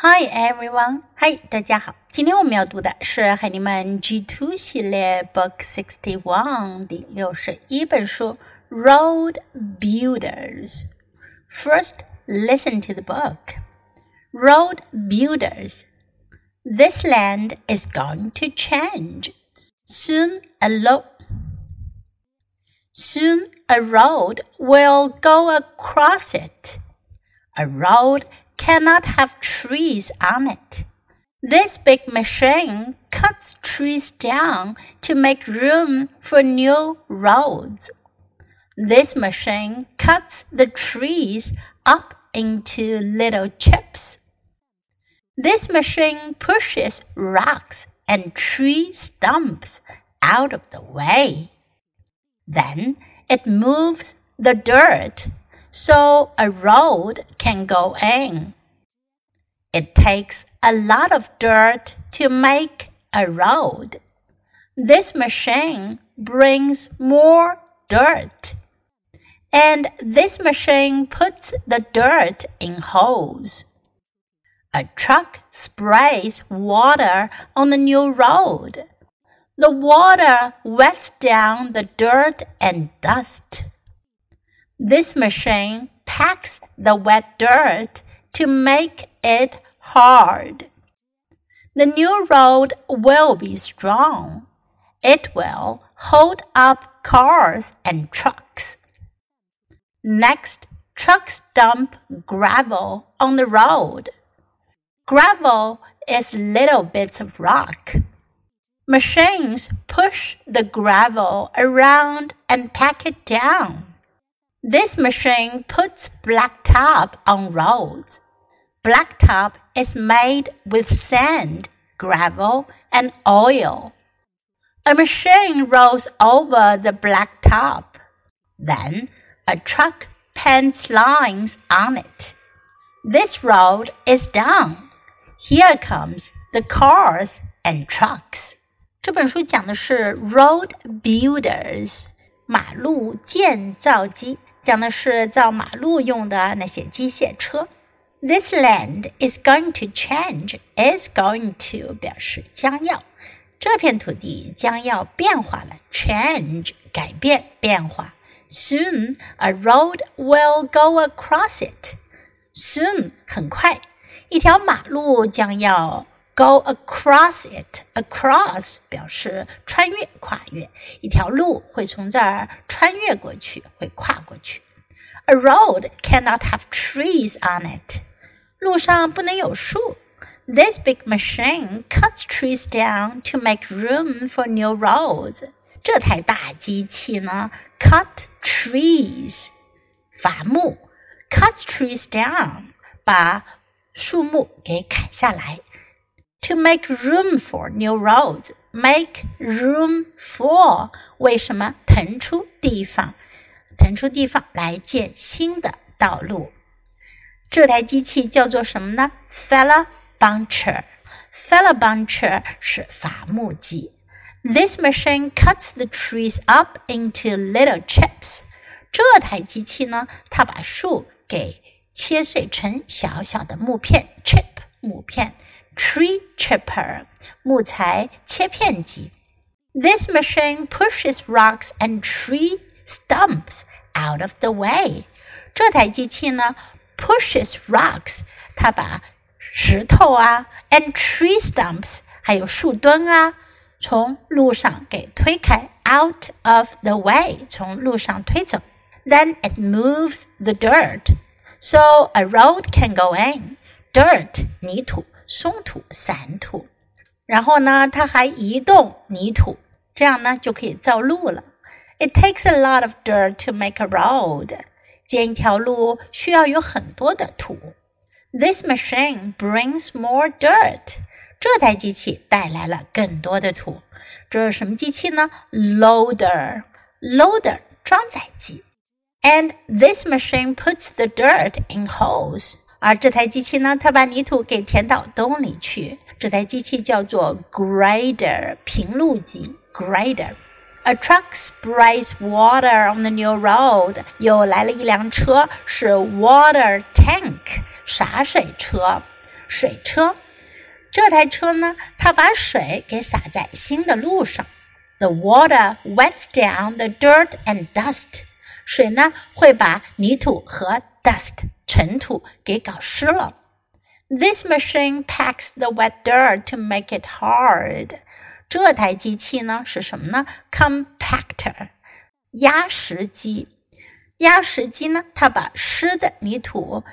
Hi everyone，嗨，大家好。今天我们要读的是海尼曼 G Two 系列 Book Sixty One 第六十一本书 Road Builders。First, listen to the book. Road Builders. This land is going to change. Soon a lo- Soon a road will go across it. A road cannot have trees on it. This big machine cuts trees down to make room for new roads. This machine cuts the trees up into little chips. This machine pushes rocks and tree stumps out of the way. Then it moves the dirt so a road can go in. It takes a lot of dirt to make a road. This machine brings more dirt. And this machine puts the dirt in holes. A truck sprays water on the new road. The water wets down the dirt and dust. This machine packs the wet dirt to make it hard. The new road will be strong. It will hold up cars and trucks. Next, trucks dump gravel on the road. Gravel is little bits of rock. Machines push the gravel around and pack it down. This machine puts blacktop on roads. Blacktop is made with sand, gravel, and oil. A machine rolls over the blacktop. Then a truck paints lines on it. This road is done. Here comes the cars and trucks. 这本书讲的是 road builders，马路建造机。 讲的是造马路用的那些机械车。This land is going to change. Is going to 表示将要，这片土地将要变化了。Change 改变变化。Soon a road will go across it. Soon 很快，一条马路将要 go across it. Across 表示穿越、跨越，一条路会从这儿穿越过去，会跨过去。A road cannot have trees on it. 路上不能有树。This big machine cuts trees down to make room for new roads. 这台大机器呢，cut trees，伐木，cut trees down，把树木给砍下来。 to make room for new roads. Make room for 为什么腾出地方？腾出地方来建新的道路。这台机器叫做什么呢？Feller Buncher。Feller Buncher 是伐木机。This machine cuts the trees up into little chips。这台机器呢，它把树给切碎成小小的木片，chip 木片。tree chipper 木材切片机。This machine pushes rocks and tree stumps out of the way。这台机器呢，pushes rocks，它把石头啊，and tree stumps，还有树墩啊，从路上给推开，out of the way，从路上推走。Then it moves the dirt, so a road can go in. Dirt 泥土。 松土、散土，然后呢，它还移动泥土，这样呢就可以造路了。It takes a lot of dirt to make a road。建一条路需要有很多的土。This machine brings more dirt。这台机器带来了更多的土。这是什么机器呢？Loader。Loader 装载机。And this machine puts the dirt in holes。 而这台机器呢，它把泥土给填到洞里去。这台机器叫做 grader，平路机 grader。A truck sprays water on the new road。又来了一辆车，是 water tank，洒水车。水车。这台车呢，它把水给洒在新的路上。The water wets down the dirt and dust。水呢会把泥土和 dust 尘土给搞湿了。This machine packs the wet dirt to make it hard。这台机器呢是什么呢？Compactor，压实机。压实机呢，它把湿的泥土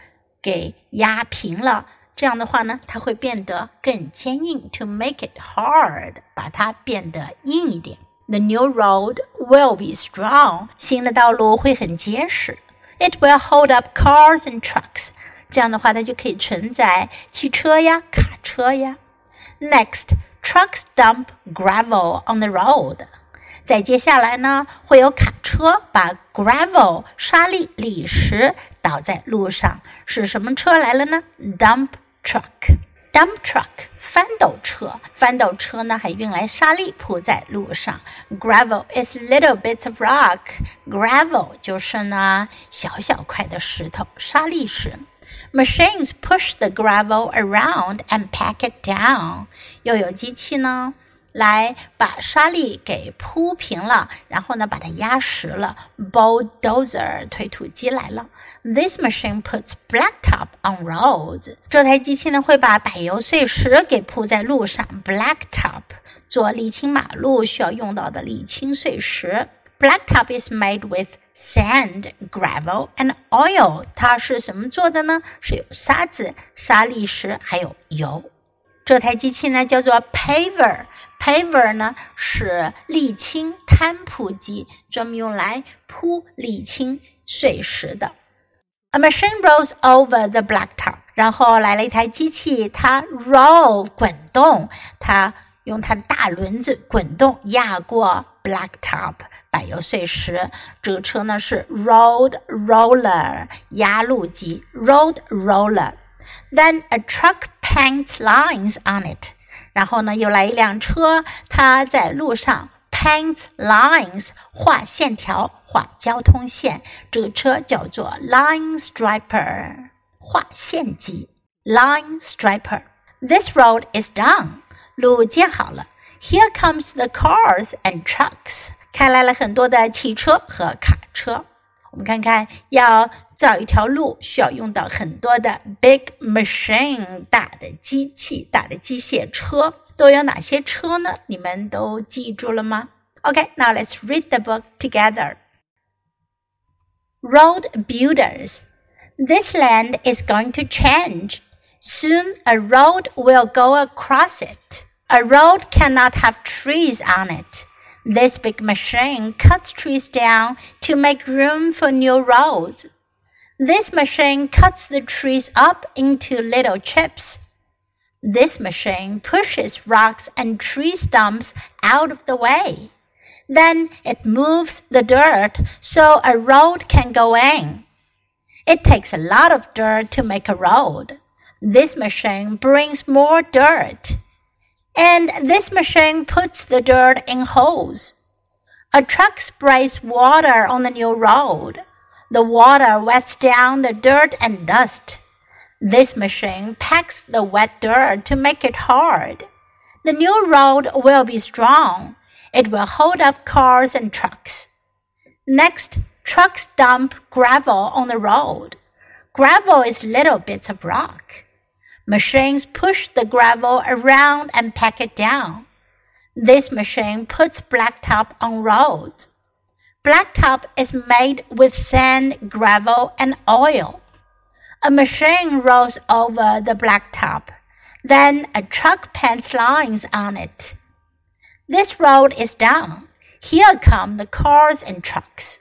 给压平了。这样的话呢，它会变得更坚硬。To make it hard，把它变得硬一点。The new road will be strong，新的道路会很结实。It will hold up cars and trucks，这样的话它就可以承载汽车呀、卡车呀。Next，trucks dump gravel on the road。再接下来呢，会有卡车把 gravel 沙粒、砾石倒在路上。是什么车来了呢？Dump truck, dump truck， 翻斗车。翻斗车呢，还运来沙粒铺在路上。Gravel is little bits of rock. Gravel 就是呢小小块的石头，沙粒石。Machines push the gravel around and pack it down。又有机器呢。 来把沙粒给铺平了，然后呢，把它压实了。Bulldozer 推土机来了。This machine puts blacktop on roads。这台机器呢，会把柏油碎石给铺在路上。Blacktop 做沥青马路需要用到的沥青碎石。Blacktop is made with sand, gravel and oil。它是什么做的呢？是有沙子、沙砾石还有油。这台机器呢叫做 paver paver，paver 呢是沥青摊铺机，专门用来铺沥青碎石的。A machine rolls over the blacktop，然后来了一台机器，它 roll 滚动，它用它的大轮子滚动压过 blacktop 柏油碎石。这个车呢是 road roller 压路机，road roller。Then a truck paints lines on it。 然后呢，又来一辆车，它在路上 paint lines，画线条，画交通线。这个车叫做 line striper，画线机 line striper。This road is done，路建好了。Here comes the cars and trucks，开来了很多的汽车和卡车。我们看看，要造一条路需要用到很多的 big machine 大的机器、大的机械车，都有哪些车呢？你们都记住了吗？Okay, now let's read the book together. Road builders. This land is going to change. Soon a road will go across it. A road cannot have trees on it. This big machine cuts trees down to make room for new roads. This machine cuts the trees up into little chips. This machine pushes rocks and tree stumps out of the way. Then it moves the dirt so a road can go in. It takes a lot of dirt to make a road. This machine brings more dirt and this machine puts the dirt in holes. A truck sprays water on the new road. The water wets down the dirt and dust. This machine packs the wet dirt to make it hard. The new road will be strong. It will hold up cars and trucks. Next, trucks dump gravel on the road. Gravel is little bits of rock. Machines push the gravel around and pack it down. This machine puts blacktop on roads. Blacktop is made with sand, gravel, and oil. A machine rolls over the blacktop. Then a truck paints lines on it. This road is done. Here come the cars and trucks.